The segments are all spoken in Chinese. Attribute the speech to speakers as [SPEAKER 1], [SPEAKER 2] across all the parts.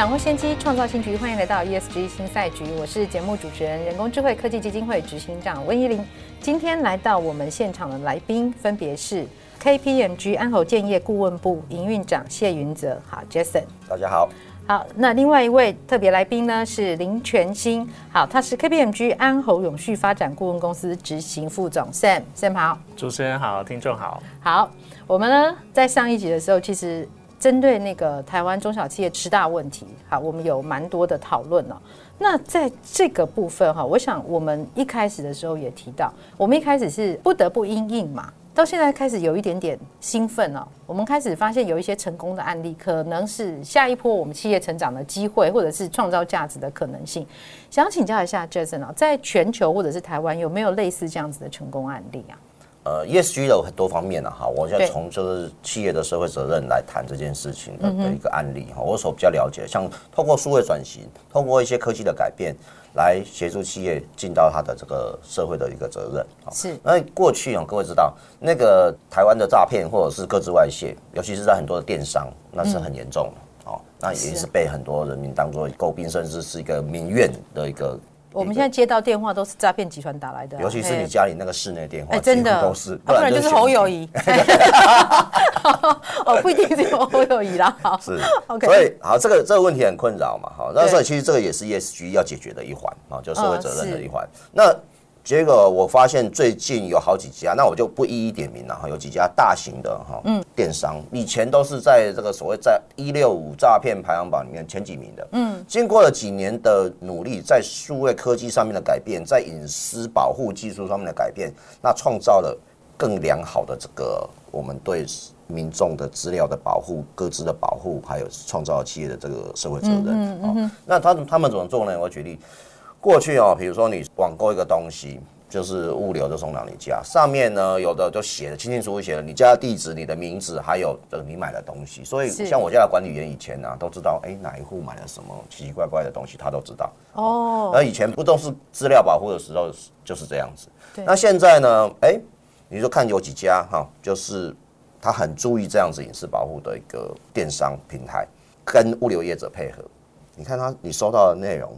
[SPEAKER 1] 掌握先机，创造新局。欢迎来到 ESG 新赛局，我是节目主持人、人工智慧科技基金会执行长温怡玲。今天来到我们现场的来宾分别是 KPMG 安侯建业顾问部营运长谢云泽，好，Jason，
[SPEAKER 2] 大家好。
[SPEAKER 1] 好，那另外一位特别来宾呢是林全新，好，他是 KPMG 安侯永续发展顾问公司执行副总 Sam，Sam 好。
[SPEAKER 3] 主持人好，听众好。
[SPEAKER 1] 好，我们呢在上一集的时候，其实。针对那个台湾中小企业吃大问题，好，我们有蛮多的讨论哦。那在这个部分哈，我想我们一开始的时候也提到，我们一开始是不得不因应嘛，到现在开始有一点点兴奋哦。我们开始发现有一些成功的案例，可能是下一波我们企业成长的机会，或者是创造价值的可能性。想请教一下 Jason 啊，在全球或者是台湾有没有类似这样子的成功案例啊？
[SPEAKER 2] 呃，ESG 有很多方面呢，哈，我现在从就是企业的社会责任来谈这件事情的的一个案例哈，我所比较了解，像透过数位转型，透过一些科技的改变，来协助企业尽到它的这个社会的一个责任。
[SPEAKER 1] 是。
[SPEAKER 2] 那过去啊，各位知道那个台湾的诈骗或者是各自外泄，尤其是在很多的电商，那是很严重的，哦，那也是被很多人民当做诟病，甚至是一个民怨的一个。
[SPEAKER 1] 我们现在接到电话都是诈骗集团打来的，
[SPEAKER 2] 尤其是你家里那个室内电话，
[SPEAKER 1] 哎，真的
[SPEAKER 2] 都是，
[SPEAKER 1] 不然就是侯友谊。哦，不一定是侯友谊啦。
[SPEAKER 2] 是，OK。所以，好，这个这个问题很困扰嘛，好，那所以其实这个也是 ESG 要解决的一环啊，就社会责任的一环。那结果我发现最近有好几家，那我就不一一点名了哈。有几家大型的哈，嗯，电商以前都是在这个所谓在一六五诈骗排行榜里面前几名的，嗯，经过了几年的努力，在数位科技上面的改变，在隐私保护技术上面的改变，那创造了更良好的这个我们对民众的资料的保护、各自的保护，还有创造企业的这个社会责任。嗯嗯，那他他们怎么做呢？我举例。过去哦，比如说你网购一个东西，就是物流就送到你家，上面呢有的就写的清清楚楚，写了你家的地址、你的名字，还有这个你买的东西。所以像我家的管理员以前呢、啊，都知道哎哪一户买了什么奇奇怪怪的东西，他都知道。哦。而以前不都是资料保护的时候就是这样子。对。那现在呢？哎，你就看有几家哈，就是他很注意这样子隐私保护的一个电商平台，跟物流业者配合。你看他，你收到的内容。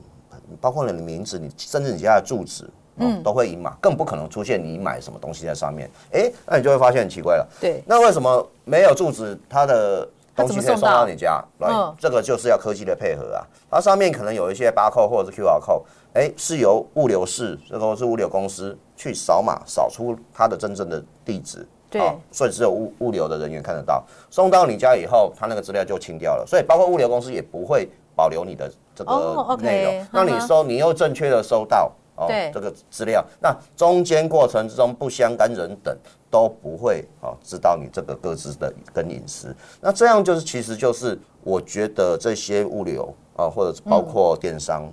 [SPEAKER 2] 包括你的名字，你甚至你家的住址，嗯，都会赢嘛，更不可能出现你买什么东西在上面。哎、欸，那你就会发现很奇怪了。对，那为什么没有住址，它的东西可以送到你家？来，这个就是要科技的配合啊。它上面可能有一些 barcode 或者是 QR code，哎，是由物流室，这个是物流公司去扫码扫出它的真正的地址。对，所以只有物物流的人员看得到。送到你家以后，它那个资料就清掉了。所以包括物流公司也不会保留你的。这个内容，那你收，你又正确的收到哦，这个资料，那中间过程之中不相干人等都不会哦知道你这个各自的跟隐私，那这样就是其实就是我觉得这些物流啊，或者包括电商，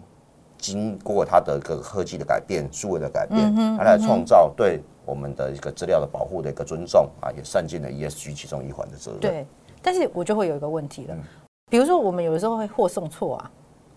[SPEAKER 2] 经过它的一个科技的改变、数位的改变，它来创造对我们的一个资料的保护的一个尊重啊，也善尽了 ESG 其中一环的责任。对，但是我就会有一个问题了，比如说我们有的时候会货送错啊。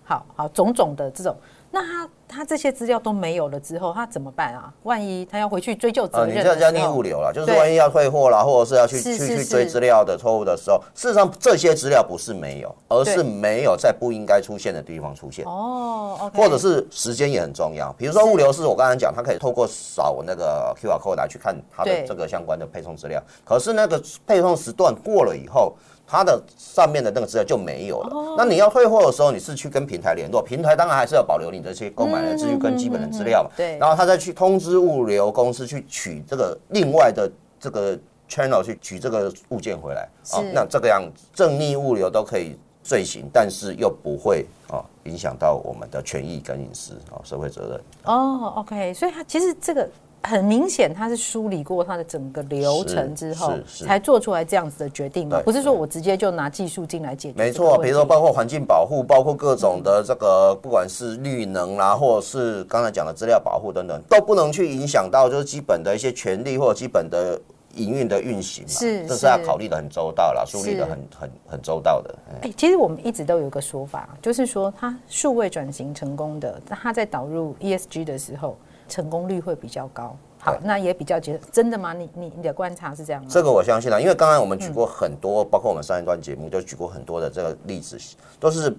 [SPEAKER 2] 好好，种种的这种，那他他这些资料都没有了之后，他怎么办啊？万一他要回去追究责任，你这叫逆物流了，就是万一要退货了，或者是要去去去追资料的错误的时候，事实上这些资料不是没有，而是没有在不应该出现的地方出现。哦，或者是时间也很重要，比如说物流是我刚才讲，他可以透过扫那个 QR code 来去看他的这个相关的配送资料，可是那个配送时段过了以后。它的上面的那个资料就没有了。那你要退货的时候，你是去跟平台联络，平台当然还是要保留你这些购买的资讯跟基本的资料嘛。对。然后他再去通知物流公司去取这个另外的这个 channel 去取这个物件回来。好，那这个样子正逆物流都可以罪行，但是又不会啊影响到我们的权益跟隐私啊社会责任。哦，OK，所以它其实这个
[SPEAKER 1] 很明显，他是梳理过他的整个流程之
[SPEAKER 2] 后，
[SPEAKER 1] 才做出来这样子的决定嘛？不是说我直接就拿技术进来解决。
[SPEAKER 2] 没错，比如说包括环境保护，包括各种的这个，不管是绿能啦，或者是刚才讲的资料保护等等，都不能去影响到就是基本的一些权利或者基本的。营运的运行嘛，
[SPEAKER 1] 是
[SPEAKER 2] 这是要考虑的很周到了，梳理的很很很周到的。
[SPEAKER 1] 哎、欸，其实我们一直都有一个说法，就是说它数位转型成功的，他在导入 ESG 的时候，成功率会比较高。好，那也比较觉得真的吗？你你你的观察是这样吗？
[SPEAKER 2] 这个我相信了，因为刚才我们举过很多，嗯、包括我们上一段节目就举过很多的这个例子，都是。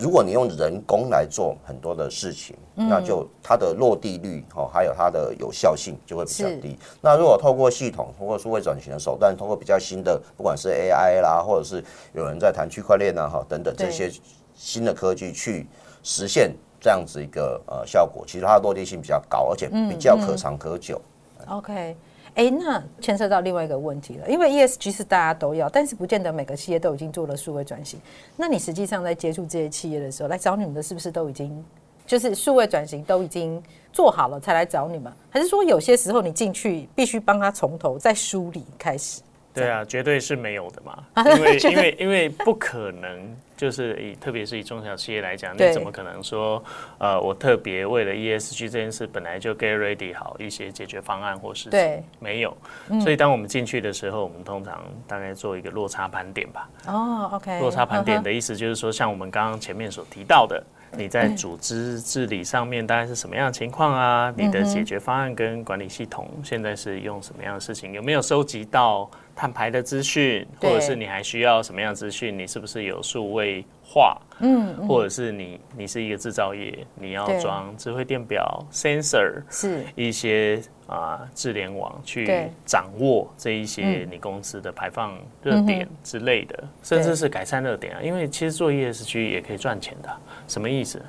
[SPEAKER 2] 如果你用人工来做很多的事情，嗯、那就它的落地率哦，还有它的有效性就会比较低。那如果透过系统，通过数位转型的手段，通过比较新的，不管是 AI 啦，或者是有人在谈区块链啊，哈等等这些新的科技去实现这样子一个呃效果，其实它的落地性比较高，而且比较可长可久。
[SPEAKER 1] OK。哎，那牵涉到另外一个问题了，因为 ESG 是大家都要，但是不见得每个企业都已经做了数位转型。那你实际上在接触这些企业的时候，来找你们的是不是都已经就是数位转型都已经做好了才来找你们？还是说有些时候你进去必须帮他从头再梳理开始？
[SPEAKER 3] 对啊，绝对是没有的嘛，因为 因为因为不可能，就是以特别是以中小企业来讲，你怎么可能说，呃，我特别为了 ESG 这件事，本来就 get ready 好一些解决方案或事情，没有。所以当我们进去的时候，我们通常大概做一个落差盘点吧。
[SPEAKER 1] 哦，OK。
[SPEAKER 3] 落差盘点的意思就是说，像我们刚刚前面所提到的。你在组织治理上面大概是什么样的情况啊？你的解决方案跟管理系统现在是用什么样的事情？有没有收集到碳排的资讯？或者是你还需要什么样资讯？你是不是有数位化？嗯，或者是你你是一个制造业，你要装智慧电表 sensor 是一些。啊，智联网去掌握这一些你公司的排放热点之类的，嗯、甚至是改善热点啊。因为其实做 ESG 也可以赚钱的，什么意思？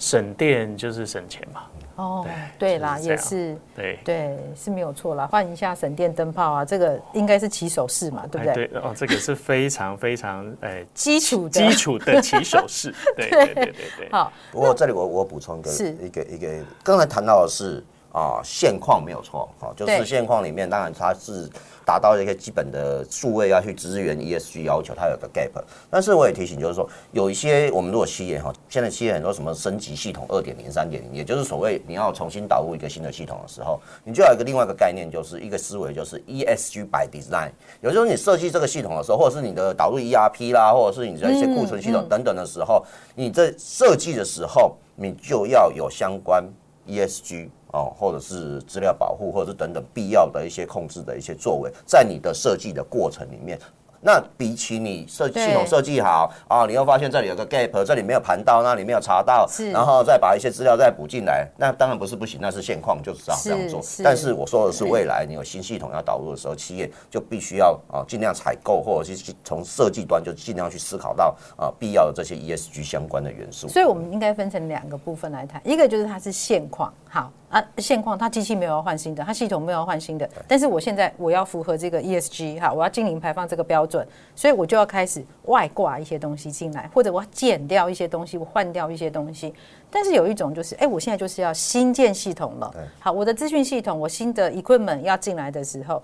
[SPEAKER 3] 省电就是省钱嘛。哦，对，啦，也是，对
[SPEAKER 1] 对是没有错啦。换一下省电灯泡啊，这个应该是起手式嘛，对不对？
[SPEAKER 3] 对哦，这个是非常非常哎
[SPEAKER 1] 基础
[SPEAKER 3] 基础的起手式。对对对对对。
[SPEAKER 1] 好，
[SPEAKER 2] 不过这里我我补充一个是一个一个，刚才谈到的是。啊，现况没有错，哈，就是现况里面，当然它是达到一个基本的数位要去支援 ESG 要求，它有个 gap。但是我也提醒，就是说有一些我们如果企业哈，现在企业很多什么升级系统二点零、三点零，也就是所谓你要重新导入一个新的系统的时候，你就要有一个另外一个概念，就是一个思维，就是 ESG by design。有时候你设计这个系统的时候，或者是你的导入 ERP 啦，或者是你的一些库存系统等等的时候，你在设计的时候，你就要有相关 ESG。哦，或者是资料保护，或者是等等必要的一些控制的一些作为，在你的设计的过程里面。那比起你设系统设计好啊，你又发现这里有个 gap，这里没有盘到，那里没有查到，然后再把一些资料再补进来，那当然不是不行，那是现况，就是要这样做。但是我说的是未来，你有新系统要导入的时候，企业就必须要啊尽量采购，或者是从设计端就尽量去思考到啊必要的这些 ESG 相关的元素。
[SPEAKER 1] 所以我们应该分成两个部分来谈，一个就是它是现况，好。啊，现况它机器没有要换新的，它系统没有要换新的，但是我现在我要符合这个 ESG 哈，我要净零排放这个标准，所以我就要开始外挂一些东西进来，或者我要减掉一些东西，我换掉一些东西。但是有一种就是，哎、欸，我现在就是要新建系统了，好，我的资讯系统，我新的 equipment 要进来的时候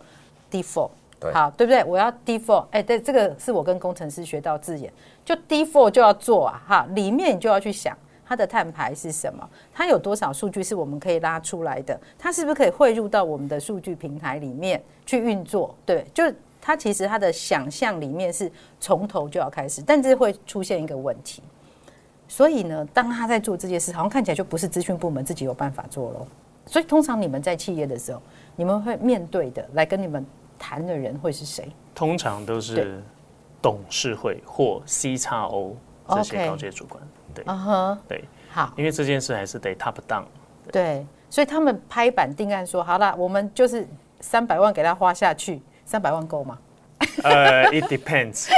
[SPEAKER 1] ，default，好，对不对？我要 default，哎、欸，对，这个是我跟工程师学到字眼，就 default 就要做啊，哈，里面你就要去想。它的碳排是什么？它有多少数据是我们可以拉出来的？它是不是可以汇入到我们的数据平台里面去运作？对，就它其实他的想象里面是从头就要开始，但是会出现一个问题。所以呢，当他在做这件事，好像看起来就不是资讯部门自己有办法做咯。所以通常你们在企业的时候，你们会面对的来跟你们谈的人会是谁？
[SPEAKER 3] 通常都是董事会或 C 叉 O 这些高阶主管。对，嗯哼，对，好，因为这件事还是得 top down，
[SPEAKER 1] 对，对，所以他们拍板定案说，好了，我们就是三百万给他花下去，三百万够吗？
[SPEAKER 3] 呃、uh,，it depends，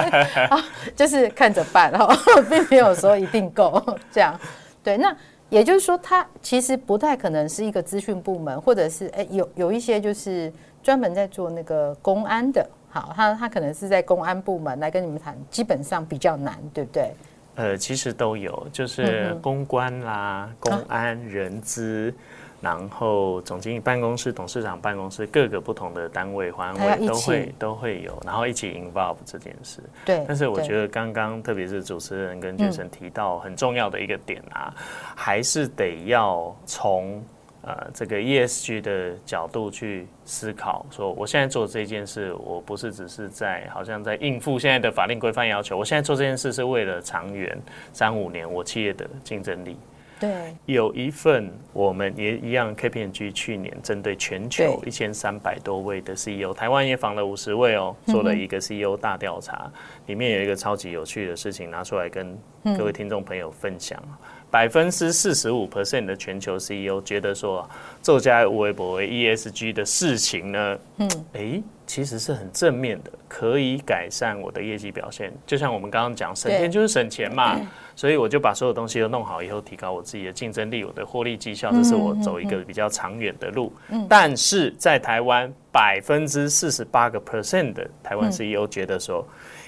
[SPEAKER 1] 就是看着办哦，并没有说一定够这样。对，那也就是说，他其实不太可能是一个资讯部门，或者是哎，有有一些就是专门在做那个公安的，好，他他可能是在公安部门来跟你们谈，基本上比较难，对不对？
[SPEAKER 3] 呃，其实都有，就是公关啦、公安、人资，然后总经理办公室、董事长办公室各个不同的单位、环委都会都会有，然后一起 involve 这件事。
[SPEAKER 1] 对。
[SPEAKER 3] 但是我觉得刚刚特别是主持人跟 Jason 提到很重要的一个点啊，嗯、还是得要从呃这个 ESG 的角度去思考，说我现在做这件事，我不是只是在好像在应付现在的法令规范要求，我现在做这件事是为了长远三五年我企业的竞争力。
[SPEAKER 1] 对，
[SPEAKER 3] 有一份我们也一样，KPMG 去年针对全球一千三百多位的 CEO，台湾也访了五十位哦，做了一个 CEO 大调查，里面有一个超级有趣的事情拿出来跟各位听众朋友分享。百分之四十五 percent 的全球 CEO 觉得说，做家微博为 ESG 的事情呢，嗯，哎，其实是很正面的，可以改善我的业绩表现。就像我们刚刚讲，省钱就是省钱嘛，所以我就把所有东西都弄好以后，提高我自己的竞争力，我的获利绩效，这是我走一个比较长远的路。但是在台湾，百分之四十八个 percent 的台湾 CEO 觉得说。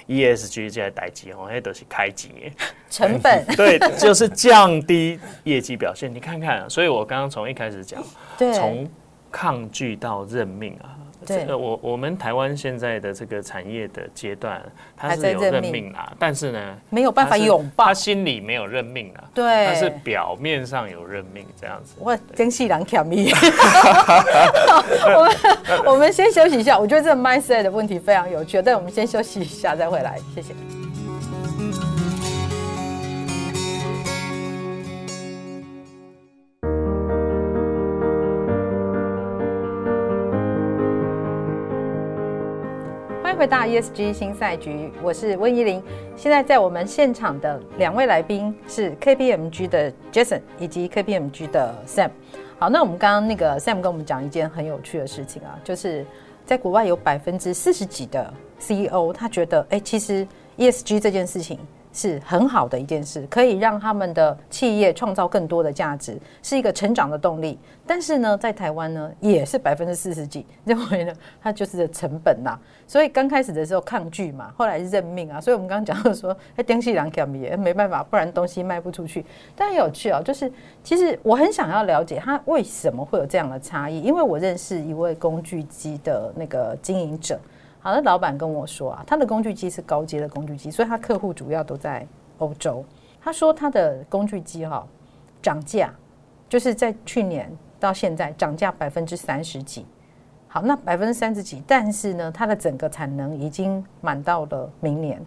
[SPEAKER 3] ESG 这些代志哦，那都是开机
[SPEAKER 1] 成本，
[SPEAKER 3] 对，就是降低业绩表现。你看看，所以我刚刚从一开始讲，对，从抗拒到认命啊。这个我我们台湾现在的这个产业的阶段，他是有任命啦，但是呢，
[SPEAKER 1] 没有办法拥抱，
[SPEAKER 3] 他心里没有任命啊，
[SPEAKER 1] 对，
[SPEAKER 3] 但是表面上有任命这样子。
[SPEAKER 1] 我真是人巧咪。我们我们先休息一下，我觉得这个 mindset 的问题非常有趣，但我们先休息一下再回来，谢谢。回到 ESG 新赛局，我是温怡玲。现在在我们现场的两位来宾是 KPMG 的 Jason 以及 KPMG 的 Sam。好，那我们刚刚那个 Sam 跟我们讲一件很有趣的事情啊，就是在国外有百分之四十几的 CEO 他觉得，哎，其实 ESG 这件事情。是很好的一件事，可以让他们的企业创造更多的价值，是一个成长的动力。但是呢，在台湾呢，也是百分之四十几认为呢，它就是成本呐。所以刚开始的时候抗拒嘛，后来是认命啊。所以我们刚刚讲到说，哎，东西两条米，没办法，不然东西卖不出去。但有趣哦，就是其实我很想要了解他为什么会有这样的差异，因为我认识一位工具机的那个经营者。好的，老板跟我说啊，他的工具机是高阶的工具机，所以他客户主要都在欧洲。他说他的工具机哈涨价，就是在去年到现在涨价百分之三十几。好，那百分之三十几，但是呢，它的整个产能已经满到了明年。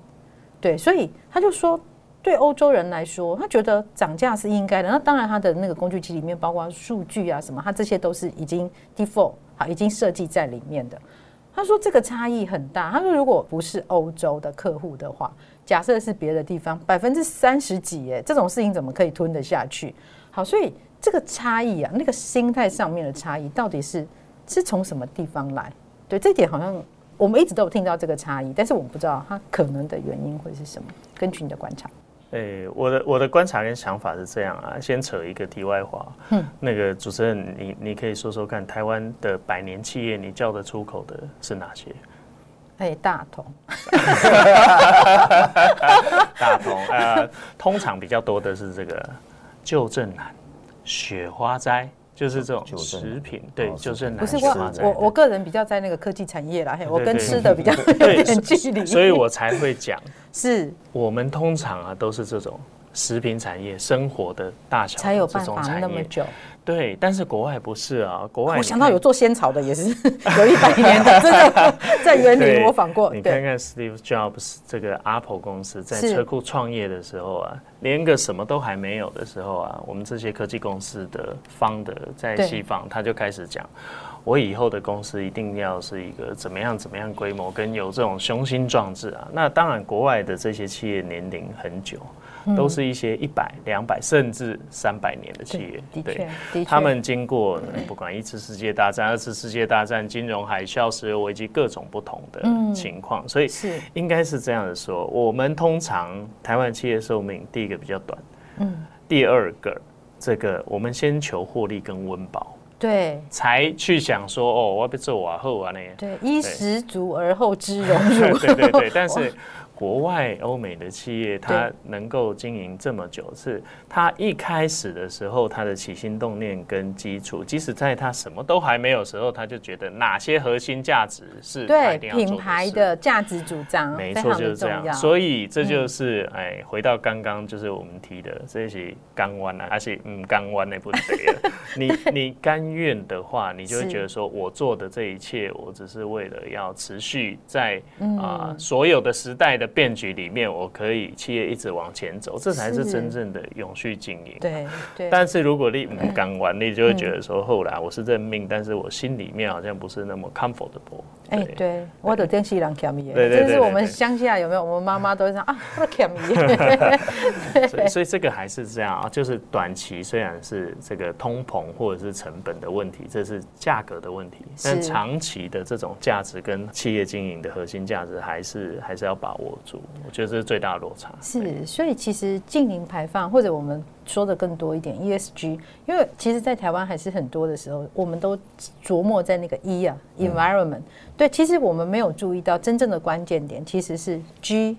[SPEAKER 1] 对，所以他就说，对欧洲人来说，他觉得涨价是应该的。那当然，他的那个工具机里面包括数据啊什么，他这些都是已经 default 好，已经设计在里面的。他说这个差异很大。他说如果不是欧洲的客户的话，假设是别的地方，百分之三十几，哎，这种事情怎么可以吞得下去？好，所以这个差异啊，那个心态上面的差异，到底是是从什么地方来？对，这点好像我们一直都有听到这个差异，但是我们不知道它可能的原因会是什么。根据你的观察。
[SPEAKER 3] 诶、欸，我的我的观察跟想法是这样啊，先扯一个题外话。嗯，那个主持人，你你可以说说看，台湾的百年企业，你叫得出口的是哪些？
[SPEAKER 1] 哎、欸，大同。
[SPEAKER 3] 大同，呃，通常比较多的是这个旧正南、雪花摘。就是这种食品，对，就是。
[SPEAKER 1] 不是我，我我个人比较在那个科技产业啦，我跟吃的比较有点距离，
[SPEAKER 3] 所以我才会讲，
[SPEAKER 1] 是
[SPEAKER 3] 我们通常啊都是这种食品产业，生活的大小
[SPEAKER 1] 才有办法那么久。
[SPEAKER 3] 对，但是国外不是啊，国外
[SPEAKER 1] 我想到有做仙草的，也是有一百年的，真的 在园林模仿过。
[SPEAKER 3] 你看看 Steve Jobs 这个 Apple 公司在车库创业的时候啊，连个什么都还没有的时候啊，我们这些科技公司的 founder 在西方，他就开始讲，我以后的公司一定要是一个怎么样怎么样规模，跟有这种雄心壮志啊。那当然，国外的这些企业年龄很久。都是一些一百、两百甚至三百年的企业，对，对，他们经过不管一次世界大战、二次世界大战、金融海啸、石油危机各种不同的情况，所以是应该是这样的说：我们通常台湾企业寿命第一个比较短，嗯，第二个这个我们先求获利跟温饱，
[SPEAKER 1] 对，
[SPEAKER 3] 才去想说哦，我要不做瓦后啊那样，
[SPEAKER 1] 对，衣食足而后知荣辱，
[SPEAKER 3] 对对对，但是。国外欧美的企业，它能够经营这么久，是它一开始的时候，它的起心动念跟基础，即使在它什么都还没有时候，他就觉得哪些核心价值是
[SPEAKER 1] 对品牌的价值主张，
[SPEAKER 3] 没错就是这样。所以这就是哎，回到刚刚就是我们提的这些钢弯啊，而且嗯钢弯那不对了。你你甘愿的话，你就会觉得说我做的这一切，我只是为了要持续在啊所有的时代的变局里面，我可以企业一直往前走，这才是真正的永续经营。
[SPEAKER 1] 对对。
[SPEAKER 3] 但是如果你不敢玩，你就会觉得说，后来我是认命，但是我心里面好像不是那么 comfortable。
[SPEAKER 1] 哎，对，我的电视人欠伊，这是我们乡下有没有？我们妈妈都会说啊，我欠伊。
[SPEAKER 3] 所以，所以这个还是这样啊，就是短期虽然是这个通膨或者是成本的问题，这是价格的问题，但长期的这种价值跟企业经营的核心价值，还是还是要把握住。我觉得这是最大的落差。
[SPEAKER 1] 是，所以其实净零排放或者我们。说的更多一点，ESG，因为其实，在台湾还是很多的时候，我们都琢磨在那个 E 啊，environment。嗯、对，其实我们没有注意到真正的关键点，其实是 G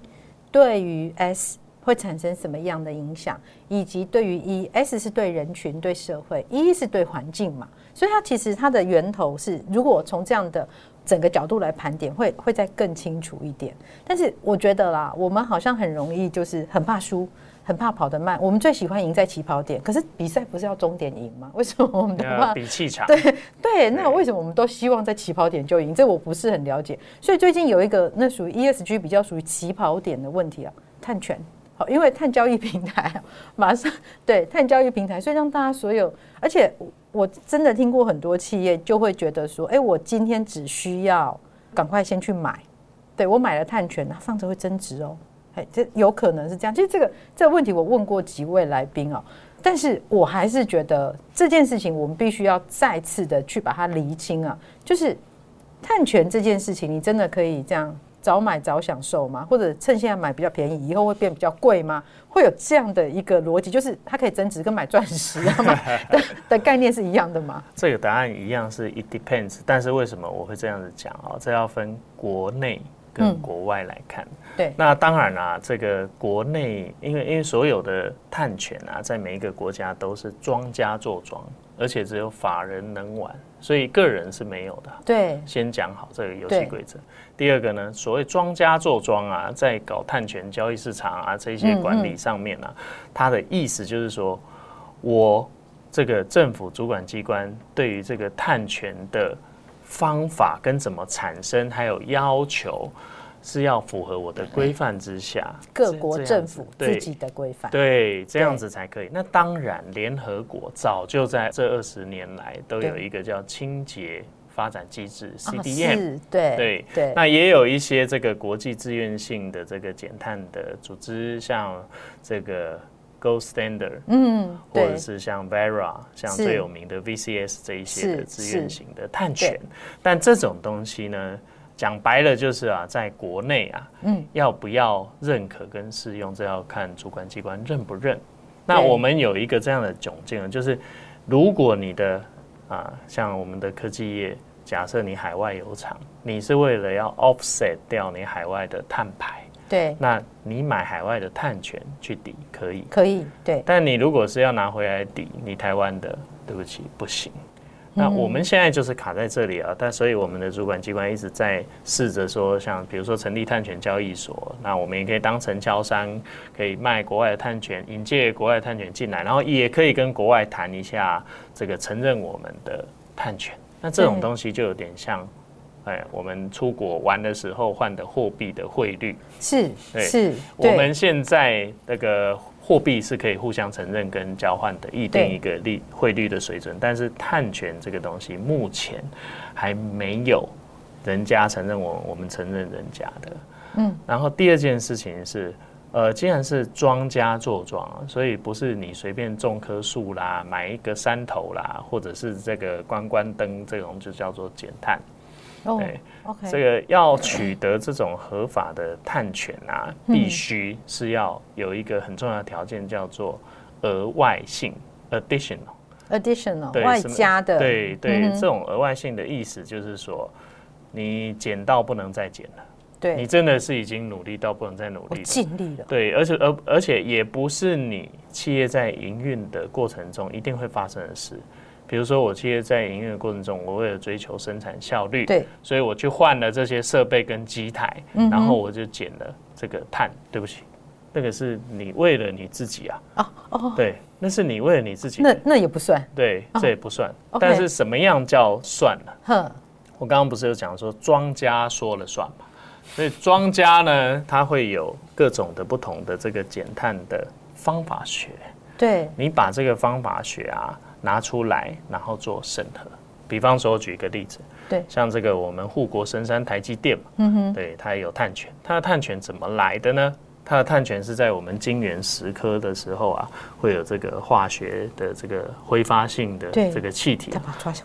[SPEAKER 1] 对于 S 会产生什么样的影响，以及对于 E，S 是对人群、对社会，E 是对环境嘛。所以它其实它的源头是，如果从这样的整个角度来盘点，会会再更清楚一点。但是我觉得啦，我们好像很容易就是很怕输。很怕跑得慢，我们最喜欢赢在起跑点。可是比赛不是要终点赢吗？为什么我们都怕
[SPEAKER 3] 比气场？
[SPEAKER 1] 对对，那为什么我们都希望在起跑点就赢？这我不是很了解。所以最近有一个那属于 ESG 比较属于起跑点的问题啊，碳权。好，因为碳交易平台马上 对碳交易平台，所以让大家所有，而且我真的听过很多企业就会觉得说，哎，我今天只需要赶快先去买，对我买了碳权，它放着会增值哦。哎，这有可能是这样。其实这个这个问题我问过几位来宾哦，但是我还是觉得这件事情我们必须要再次的去把它厘清啊。就是碳权这件事情，你真的可以这样早买早享受吗？或者趁现在买比较便宜，以后会变比较贵吗？会有这样的一个逻辑，就是它可以增值，跟买钻石的的概念是一样的吗？
[SPEAKER 3] 这个答案一样是 it depends，但是为什么我会这样子讲啊？这要分国内。跟国外来看，嗯、
[SPEAKER 1] 对，
[SPEAKER 3] 那当然啦、啊，这个国内，因为因为所有的碳权啊，在每一个国家都是庄家做庄，而且只有法人能玩，所以个人是没有的。
[SPEAKER 1] 对，
[SPEAKER 3] 先讲好这个游戏规则。第二个呢，所谓庄家做庄啊，在搞碳权交易市场啊这些管理上面啊，嗯嗯它的意思就是说，我这个政府主管机关对于这个碳权的。方法跟怎么产生，还有要求，是要符合我的规范之下，
[SPEAKER 1] 各国政府自己的规范，
[SPEAKER 3] 对，这样子才可以。那当然，联合国早就在这二十年来都有一个叫清洁发展机制 （CDM），
[SPEAKER 1] 对
[SPEAKER 3] 对对。那也有一些这个国际自愿性的这个减碳的组织，像这个。Gold Standard，嗯，或者是像 Verra，像最有名的 VCS 这一些的自愿型的碳权，但这种东西呢，讲白了就是啊，在国内啊，嗯，要不要认可跟适用，这要看主管机关认不认。那我们有一个这样的窘境，就是如果你的啊，像我们的科技业，假设你海外有厂，你是为了要 offset 掉你海外的碳排。
[SPEAKER 1] 对，
[SPEAKER 3] 那你买海外的碳权去抵可以，
[SPEAKER 1] 可以，对。
[SPEAKER 3] 但你如果是要拿回来抵你台湾的，对不起，不行。那我们现在就是卡在这里啊，但所以我们的主管机关一直在试着说，像比如说成立碳权交易所，那我们也可以当承销商，可以卖国外的碳权，引介国外的碳权进来，然后也可以跟国外谈一下这个承认我们的碳权。那这种东西就有点像。哎，我们出国玩的时候换的货币的汇率
[SPEAKER 1] 是，对是，
[SPEAKER 3] 我们现在那个货币是可以互相承认跟交换的，一定一个利汇率的水准。但是碳权这个东西目前还没有人家承认我，我们承认人家的。嗯，然后第二件事情是，呃，既然是庄家做庄，所以不是你随便种棵树啦，买一个山头啦，或者是这个关关灯这种就叫做减碳。对，OK，这个要取得这种合法的碳权啊，必须是要有一个很重要的条件，叫做额外性 （additional），additional，
[SPEAKER 1] 外加的。
[SPEAKER 3] 对对，这种额外性的意思就是说，你减到不能再减了。
[SPEAKER 1] 对，
[SPEAKER 3] 你真的是已经努力到不能再努力了，
[SPEAKER 1] 尽力了。
[SPEAKER 3] 对，而且而而且也不是你企业在营运的过程中一定会发生的事。比如说，我企业在营运的过程中，我为了追求生产效率，
[SPEAKER 1] 对，
[SPEAKER 3] 所以我去换了这些设备跟机台，嗯、然后我就减了这个碳。对不起，那个是你为了你自己啊。哦哦，对，那是你为了你自己。
[SPEAKER 1] 那那也不算。
[SPEAKER 3] 对，这也不算。哦、但是什么样叫算了？哼，我刚刚不是有讲说庄家说了算嘛？所以庄家呢，他会有各种的不同的这个减碳的方法学。
[SPEAKER 1] 对，
[SPEAKER 3] 你把这个方法学啊。拿出来，然后做审核。比方说，举一个例子，
[SPEAKER 1] 对，
[SPEAKER 3] 像这个我们护国神山台积电嘛，嗯哼，对，它也有碳权。它的碳权怎么来的呢？它的碳权是在我们晶圆石刻的时候啊，会有这个化学的这个挥发性的这个气体，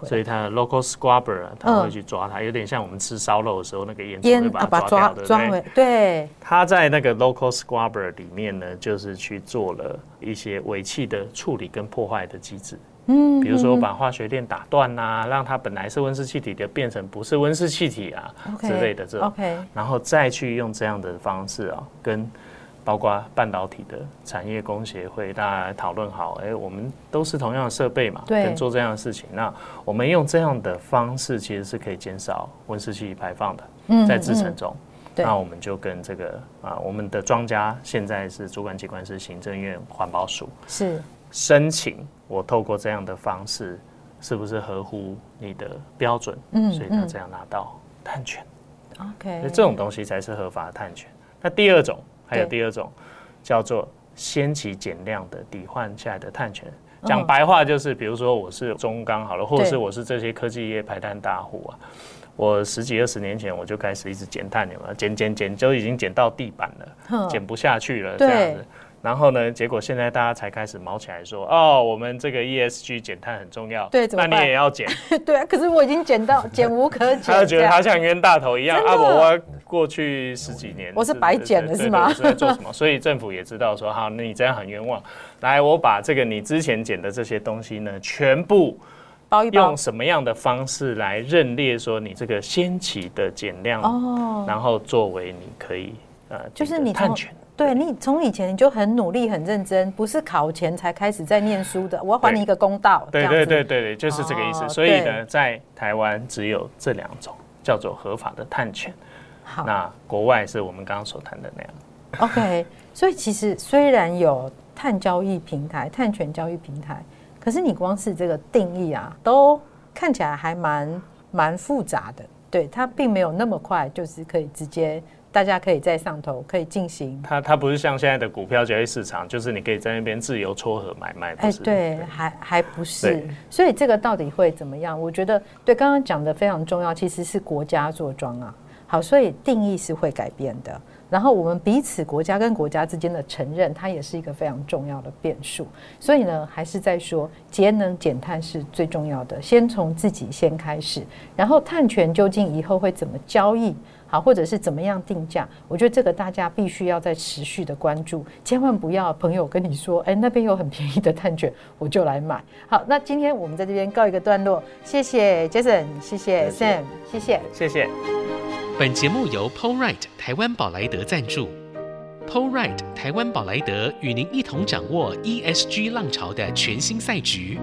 [SPEAKER 3] 所以它的 local scrubber 啊，它会去抓它，有点像我们吃烧肉的时候那个烟会把它抓掉，对不对？
[SPEAKER 1] 对，
[SPEAKER 3] 它在那个 local scrubber 里面呢，就是去做了一些尾气的处理跟破坏的机制。嗯，比如说把化学链打断呐、啊，让它本来是温室气体的变成不是温室气体啊之类的这种.然后再去用这样的方式啊，跟包括半导体的产业工协会大家来讨论好，哎，我们都是同样的设备嘛，对，跟做这样的事情，那我们用这样的方式其实是可以减少温室气体排放的，在制程中，嗯嗯、那我们就跟这个啊，我们的庄家现在是主管机关是行政院环保署，是申请。我透过这样的方式，是不是合乎你的标准？嗯，所以他这样拿到探权。
[SPEAKER 1] OK，
[SPEAKER 3] 所以这种东西才是合法的碳权。那第二种，还有第二种叫做先期减量的抵换下来的碳权。讲白话就是，比如说我是中钢好了，或者是我是这些科技业排碳大户啊，我十几二十年前我就开始一直减碳，有没有？减减减，就已经减到地板了，减不下去了，这样子。然后呢？结果现在大家才开始毛起来说：“哦，我们这个 ESG 减碳很重要。”
[SPEAKER 1] 对，
[SPEAKER 3] 那你也要减？
[SPEAKER 1] 对啊，可是我已经减到 减无可减。
[SPEAKER 3] 他就觉得他像冤大头一样。阿伯，我过去十几年
[SPEAKER 1] 我是白减了，是吗？
[SPEAKER 3] 是在做什么？所以政府也知道说：“好，那你这样很冤枉。来，我把这个你之前减的这些东西呢，全部包一包，用什么样的方式来认列说你这个先期的减量哦，然后作为你可以呃，
[SPEAKER 1] 就是你
[SPEAKER 3] 碳权。”
[SPEAKER 1] 对，你从以前你就很努力很认真，不是考前才开始在念书的。我要还你一个公道。
[SPEAKER 3] 对对对对对，就是这个意思。哦、所以呢，在台湾只有这两种叫做合法的探权。好，那国外是我们刚刚所谈的那样。
[SPEAKER 1] OK，所以其实虽然有碳交易平台、碳权交易平台，可是你光是这个定义啊，都看起来还蛮蛮复杂的。对，它并没有那么快，就是可以直接。大家可以在上头可以进行，
[SPEAKER 3] 它它不是像现在的股票交易市场，就是你可以在那边自由撮合买卖。哎，
[SPEAKER 1] 对，对还还不是，所以这个到底会怎么样？我觉得对刚刚讲的非常重要，其实是国家做庄啊。好，所以定义是会改变的。然后我们彼此国家跟国家之间的承认，它也是一个非常重要的变数。所以呢，还是在说节能减碳是最重要的，先从自己先开始，然后碳权究竟以后会怎么交易？好，或者是怎么样定价？我觉得这个大家必须要在持续的关注，千万不要朋友跟你说，哎，那边有很便宜的碳卷，我就来买。好，那今天我们在这边告一个段落，谢谢 Jason，谢谢 Sam，谢谢，
[SPEAKER 3] 谢谢。
[SPEAKER 4] 本节目由 PowerRight 台湾宝莱德赞助，PowerRight 台湾宝莱德与您一同掌握 ESG 浪潮的全新赛局。